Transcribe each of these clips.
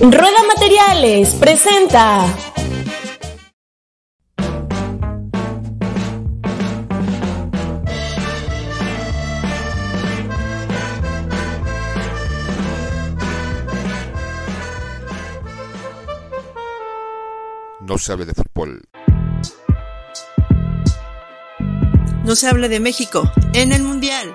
Rueda Materiales presenta. No se hable de fútbol. No se hable de México en el Mundial.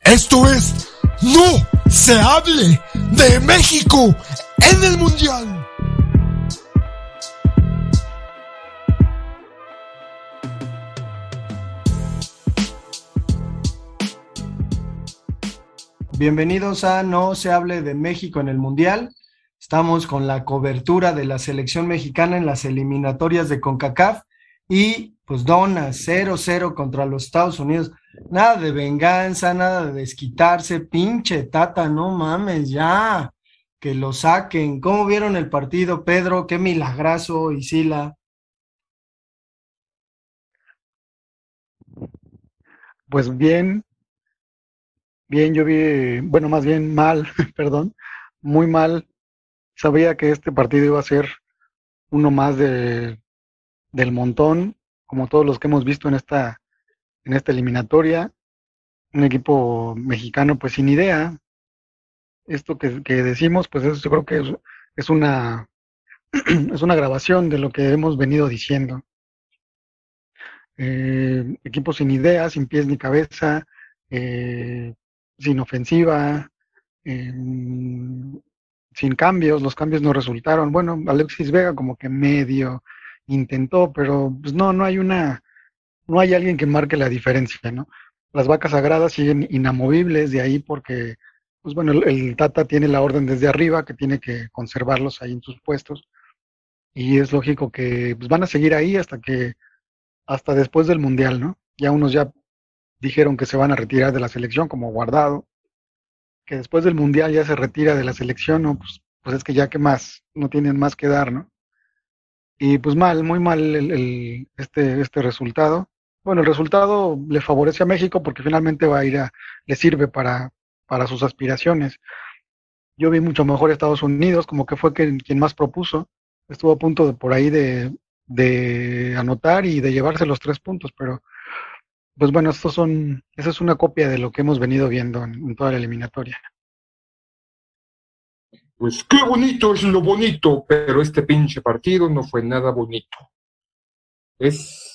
Esto es No se hable de México en el Mundial. Bienvenidos a No se hable de México en el Mundial. Estamos con la cobertura de la selección mexicana en las eliminatorias de CONCACAF y pues dona 0-0 contra los Estados Unidos. Nada de venganza, nada de desquitarse, pinche tata, no mames, ya, que lo saquen. ¿Cómo vieron el partido, Pedro? Qué milagrazo, Isila. Pues bien, bien, yo vi, bueno, más bien mal, perdón, muy mal. Sabía que este partido iba a ser uno más de, del montón, como todos los que hemos visto en esta, en esta eliminatoria. Un equipo mexicano pues sin idea. Esto que, que decimos, pues eso yo creo que es, es una es una grabación de lo que hemos venido diciendo. Eh, equipo sin idea, sin pies ni cabeza, eh, sin ofensiva, eh, sin cambios, los cambios no resultaron. Bueno, Alexis Vega como que medio intentó, pero pues no, no hay una, no hay alguien que marque la diferencia, ¿no? Las vacas sagradas siguen inamovibles de ahí porque, pues bueno, el, Tata tiene la orden desde arriba que tiene que conservarlos ahí en sus puestos y es lógico que pues, van a seguir ahí hasta que, hasta después del Mundial, ¿no? Ya unos ya dijeron que se van a retirar de la selección como guardado, que después del Mundial ya se retira de la selección, ¿no? Pues, pues es que ya que más, no tienen más que dar, ¿no? Y pues mal, muy mal el, este, este resultado. Bueno, el resultado le favorece a México porque finalmente va a ir a, le sirve para, para sus aspiraciones. Yo vi mucho mejor Estados Unidos, como que fue quien, quien más propuso. Estuvo a punto de, por ahí de, de anotar y de llevarse los tres puntos, pero pues bueno, estos son, esa es una copia de lo que hemos venido viendo en, en toda la eliminatoria. Pues qué bonito es lo bonito, pero este pinche partido no fue nada bonito. Es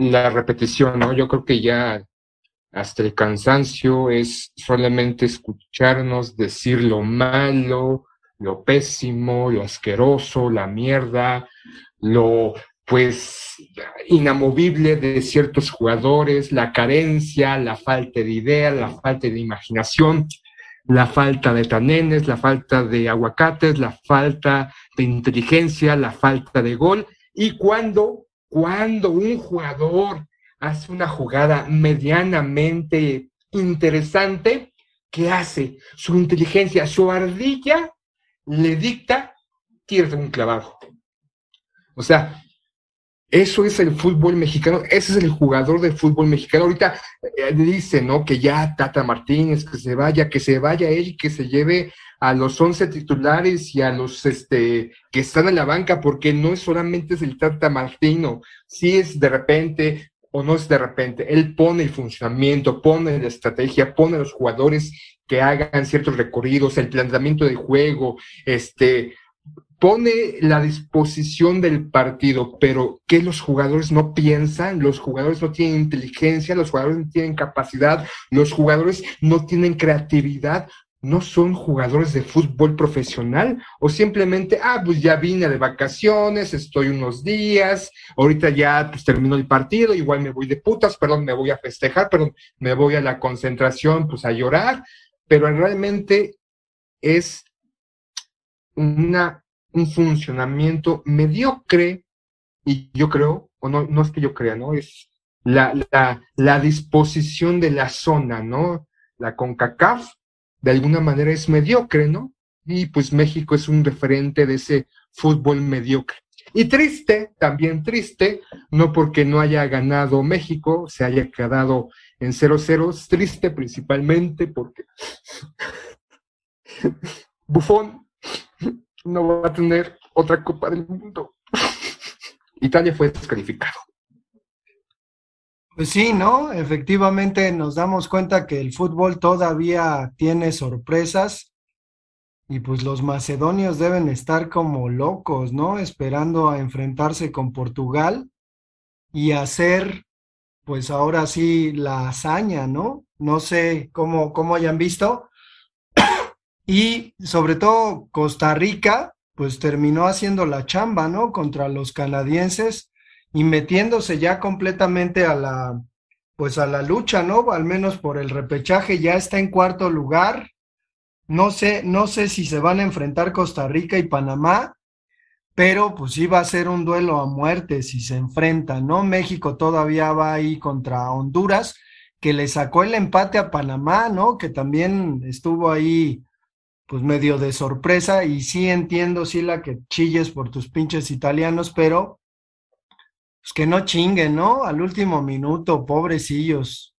la repetición, ¿no? Yo creo que ya hasta el cansancio es solamente escucharnos decir lo malo, lo pésimo, lo asqueroso, la mierda, lo pues inamovible de ciertos jugadores, la carencia, la falta de idea, la falta de imaginación, la falta de tanenes, la falta de aguacates, la falta de inteligencia, la falta de gol. Y cuando, cuando un jugador hace una jugada medianamente interesante, ¿qué hace? Su inteligencia, su ardilla le dicta, tírate un clavado. O sea, eso es el fútbol mexicano, ese es el jugador del fútbol mexicano. Ahorita eh, dice, ¿no? Que ya Tata Martínez, que se vaya, que se vaya él que se lleve a los once titulares y a los este, que están en la banca, porque no es solamente el Tata Martino, si es de repente o no es de repente, él pone el funcionamiento, pone la estrategia, pone a los jugadores que hagan ciertos recorridos, el planteamiento de juego, este, pone la disposición del partido, pero que los jugadores no piensan, los jugadores no tienen inteligencia, los jugadores no tienen capacidad, los jugadores no tienen creatividad no son jugadores de fútbol profesional o simplemente, ah, pues ya vine de vacaciones, estoy unos días, ahorita ya pues terminó el partido, igual me voy de putas, perdón, me voy a festejar, perdón, me voy a la concentración, pues a llorar, pero realmente es una, un funcionamiento mediocre y yo creo, o no, no es que yo crea, ¿no? Es la, la, la disposición de la zona, ¿no? La CONCACAF de alguna manera es mediocre, ¿no? Y pues México es un referente de ese fútbol mediocre. Y triste, también triste, no porque no haya ganado México, se haya quedado en 0-0, triste principalmente porque Bufón no va a tener otra Copa del Mundo. Italia fue descalificado. Pues sí, ¿no? Efectivamente nos damos cuenta que el fútbol todavía tiene sorpresas y pues los macedonios deben estar como locos, ¿no? Esperando a enfrentarse con Portugal y hacer pues ahora sí la hazaña, ¿no? No sé cómo, cómo hayan visto. y sobre todo Costa Rica, pues terminó haciendo la chamba, ¿no? Contra los canadienses y metiéndose ya completamente a la, pues a la lucha, ¿no? Al menos por el repechaje, ya está en cuarto lugar. No sé, no sé si se van a enfrentar Costa Rica y Panamá, pero pues sí va a ser un duelo a muerte si se enfrentan, ¿no? México todavía va ahí contra Honduras, que le sacó el empate a Panamá, ¿no? Que también estuvo ahí pues medio de sorpresa y sí entiendo, sí la que chilles por tus pinches italianos, pero pues que no chinguen, ¿no? Al último minuto, pobrecillos.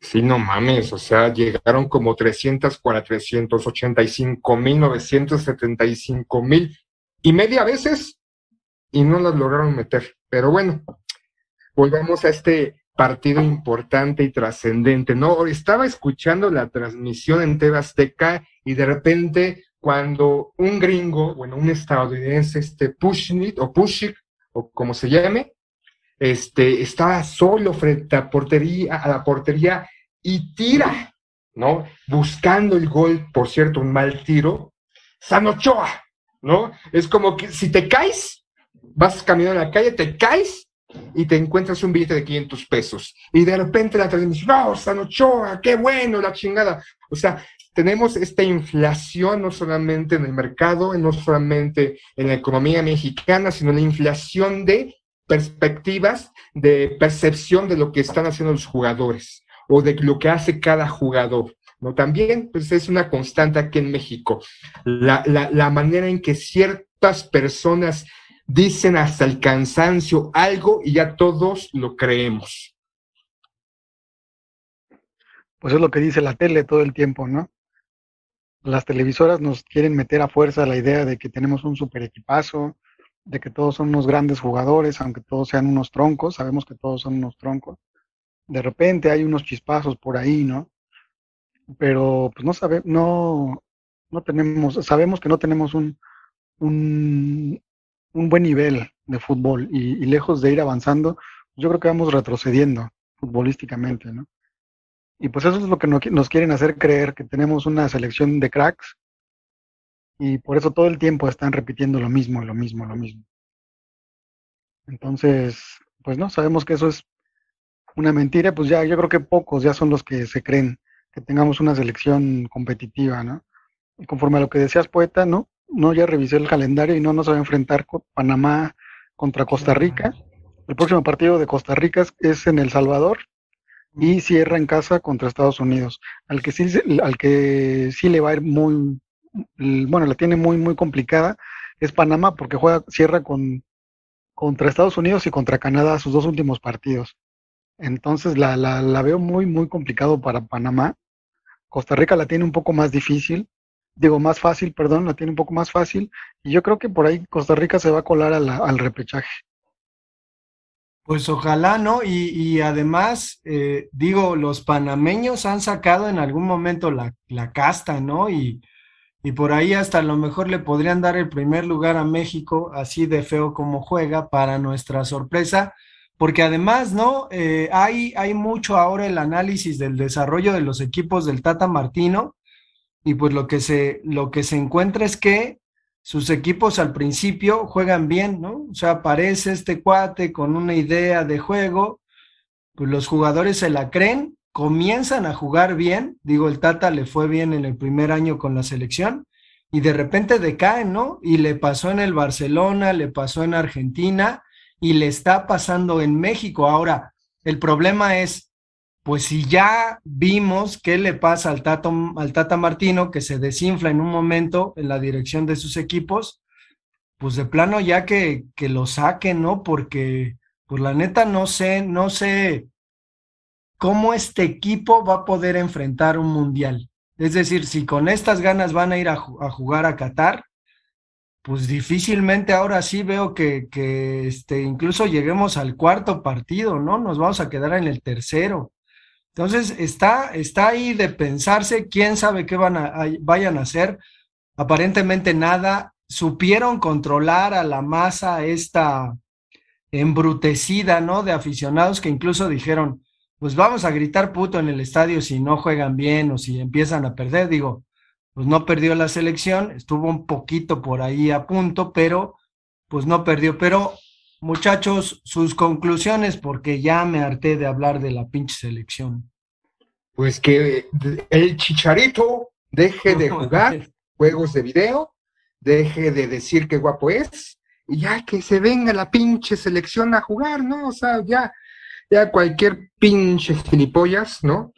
Sí, no mames, o sea, llegaron como 300 para 385 mil, 975 mil y media veces y no las lograron meter. Pero bueno, volvamos a este partido importante y trascendente, ¿no? Estaba escuchando la transmisión en TV Azteca y de repente cuando un gringo, bueno, un estadounidense, este Pushnit o Pushik, o como se llame, este, estaba solo frente a, portería, a la portería y tira, ¿no? Buscando el gol, por cierto, un mal tiro, Sanochoa, ¿no? Es como que si te caes, vas caminando en la calle, te caes y te encuentras un billete de 500 pesos. Y de repente la transmisión, no, Sanochoa, qué bueno, la chingada. O sea, tenemos esta inflación no solamente en el mercado, no solamente en la economía mexicana, sino la inflación de perspectivas, de percepción de lo que están haciendo los jugadores o de lo que hace cada jugador. ¿no? También pues, es una constante aquí en México, la, la manera en que ciertas personas dicen hasta el cansancio algo y ya todos lo creemos. Pues es lo que dice la tele todo el tiempo, ¿no? Las televisoras nos quieren meter a fuerza la idea de que tenemos un super equipazo, de que todos son unos grandes jugadores, aunque todos sean unos troncos, sabemos que todos son unos troncos. De repente hay unos chispazos por ahí, ¿no? Pero pues no sabemos, no, no tenemos, sabemos que no tenemos un, un, buen nivel de fútbol y, y, lejos de ir avanzando, yo creo que vamos retrocediendo futbolísticamente, ¿no? Y pues eso es lo que nos quieren hacer creer, que tenemos una selección de cracks y por eso todo el tiempo están repitiendo lo mismo, lo mismo, lo mismo. Entonces, pues no, sabemos que eso es una mentira, pues ya yo creo que pocos ya son los que se creen que tengamos una selección competitiva, ¿no? Y conforme a lo que decías, poeta, ¿no? No, ya revisé el calendario y no nos va a enfrentar con Panamá contra Costa Rica. El próximo partido de Costa Rica es en El Salvador y cierra en casa contra Estados Unidos. Al que sí, al que sí le va a ir muy, bueno, la tiene muy, muy complicada es Panamá porque juega, cierra con, contra Estados Unidos y contra Canadá sus dos últimos partidos. Entonces la, la, la veo muy, muy complicado para Panamá. Costa Rica la tiene un poco más difícil, digo más fácil, perdón, la tiene un poco más fácil. Y yo creo que por ahí Costa Rica se va a colar al repechaje. Pues ojalá, ¿no? Y, y además, eh, digo, los panameños han sacado en algún momento la, la casta, ¿no? Y, y, por ahí hasta a lo mejor le podrían dar el primer lugar a México, así de feo como juega, para nuestra sorpresa, porque además, ¿no? Eh, hay, hay mucho ahora el análisis del desarrollo de los equipos del Tata Martino, y pues lo que se, lo que se encuentra es que sus equipos al principio juegan bien, ¿no? O sea, aparece este cuate con una idea de juego, pues los jugadores se la creen, comienzan a jugar bien, digo, el Tata le fue bien en el primer año con la selección, y de repente decaen, ¿no? Y le pasó en el Barcelona, le pasó en Argentina, y le está pasando en México. Ahora, el problema es, pues si ya vimos qué le pasa al Tata, al Tata Martino, que se desinfla en un momento en la dirección de sus equipos, pues de plano ya que, que lo saquen, ¿no? Porque, pues la neta no sé, no sé cómo este equipo va a poder enfrentar un mundial. Es decir, si con estas ganas van a ir a, a jugar a Qatar, pues difícilmente ahora sí veo que, que este, incluso lleguemos al cuarto partido, ¿no? Nos vamos a quedar en el tercero. Entonces, está, está ahí de pensarse, quién sabe qué van a, vayan a hacer. Aparentemente nada. Supieron controlar a la masa esta embrutecida, ¿no? De aficionados que incluso dijeron, pues vamos a gritar puto en el estadio si no juegan bien o si empiezan a perder. Digo, pues no perdió la selección, estuvo un poquito por ahí a punto, pero pues no perdió. Pero Muchachos, sus conclusiones, porque ya me harté de hablar de la pinche selección. Pues que el chicharito deje de jugar juegos de video, deje de decir qué guapo es, y ya que se venga la pinche selección a jugar, ¿no? O sea, ya, ya cualquier pinche gilipollas, ¿no?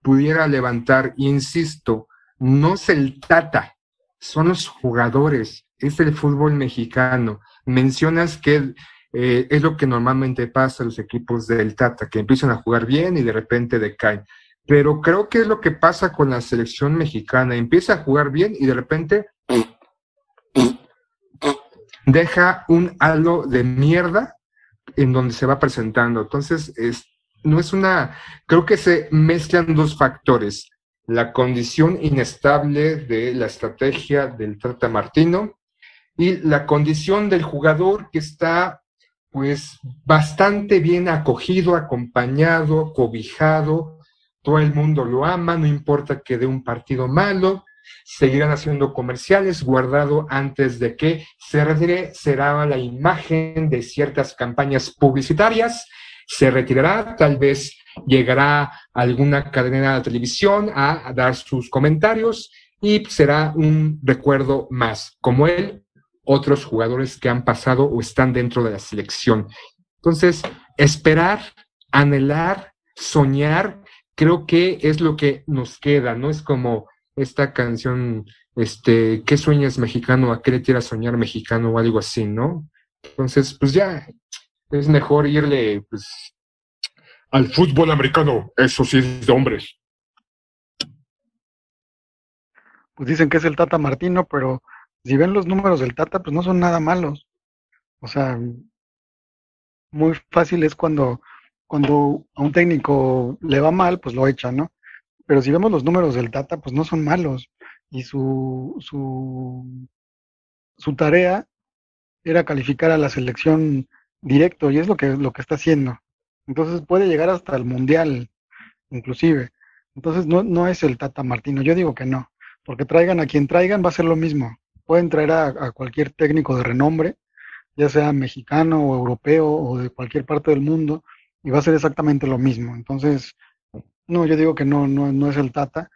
Pudiera levantar, insisto, no es el tata, son los jugadores, es el fútbol mexicano. Mencionas que eh, es lo que normalmente pasa a los equipos del Tata, que empiezan a jugar bien y de repente decaen. Pero creo que es lo que pasa con la selección mexicana. Empieza a jugar bien y de repente deja un halo de mierda en donde se va presentando. Entonces, es, no es una, creo que se mezclan dos factores. La condición inestable de la estrategia del Tata Martino y la condición del jugador que está pues bastante bien acogido, acompañado, cobijado, todo el mundo lo ama, no importa que dé un partido malo, seguirán haciendo comerciales guardado antes de que se retire, será la imagen de ciertas campañas publicitarias, se retirará, tal vez llegará alguna cadena de televisión a, a dar sus comentarios y será un recuerdo más, como él otros jugadores que han pasado o están dentro de la selección. Entonces, esperar, anhelar, soñar, creo que es lo que nos queda, ¿no? Es como esta canción, este, ¿qué sueñas mexicano? ¿A qué le tiras soñar mexicano? o algo así, ¿no? Entonces, pues ya, es mejor irle, pues, al fútbol americano, eso sí es de hombres. Pues dicen que es el Tata Martino, pero si ven los números del Tata, pues no son nada malos. O sea, muy fácil es cuando, cuando a un técnico le va mal, pues lo echa, ¿no? Pero si vemos los números del Tata, pues no son malos. Y su, su, su tarea era calificar a la selección directo, y es lo que, lo que está haciendo. Entonces puede llegar hasta el Mundial, inclusive. Entonces no, no es el Tata Martino, yo digo que no, porque traigan a quien traigan va a ser lo mismo pueden traer a, cualquier técnico de renombre, ya sea mexicano o europeo o de cualquier parte del mundo, y va a ser exactamente lo mismo. Entonces, no, yo digo que no, no, no es el Tata,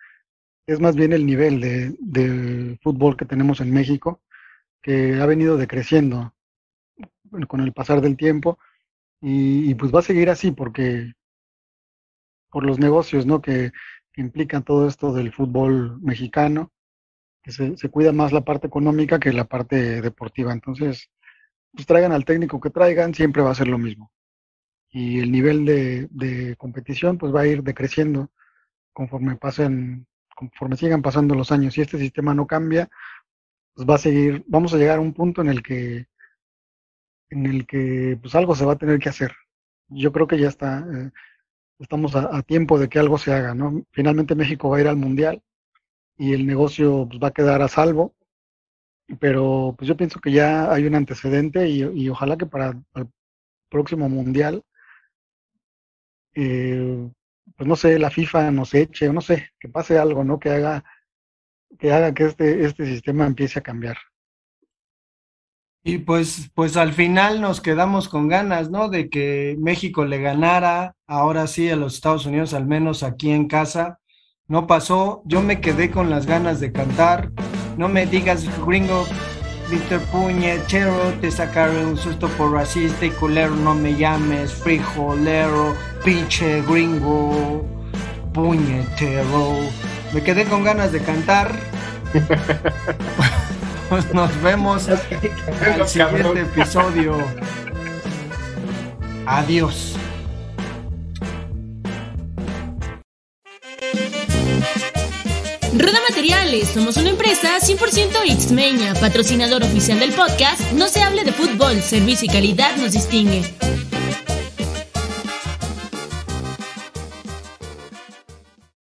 es más bien el nivel de, fútbol que tenemos en México, que ha venido decreciendo con el pasar del tiempo, y, pues va a seguir así porque por los negocios ¿no? que, que implican todo esto del fútbol mexicano, se, cuida más la parte económica que la parte deportiva. Entonces, pues traigan al técnico que traigan, siempre va a ser lo mismo. Y el nivel de, competición pues va a ir decreciendo conforme pasen, conforme sigan pasando los años. Si este sistema no cambia, pues va a seguir, vamos a llegar a un punto en el que en el que pues algo se va a tener que hacer. Yo creo que ya está, eh, estamos a, a, tiempo de que algo se haga, ¿no? Finalmente México va a ir al Mundial y el negocio pues, va a quedar a salvo. Pero pues yo pienso que ya hay un antecedente y, ojalá que para el próximo mundial eh, pues no sé, la FIFA nos eche, o no sé, que pase algo, ¿no? Que haga que haga que este, este sistema empiece a cambiar. Y pues, pues al final nos quedamos con ganas, ¿no? De que México le ganara, ahora sí, a los Estados Unidos, al menos aquí en casa. No pasó, yo me quedé con las ganas de cantar. No me digas, gringo, Víctor Puñetero, te sacaré un susto por racista y culero, no me llames frijolero, pinche gringo, puñetero. Me quedé con ganas de cantar. Pues nos vemos en el siguiente episodio. Adiós. Roda Materiales, somos una empresa 100% Xmeña, patrocinador oficial del podcast No se hable de fútbol, servicio y calidad nos distingue.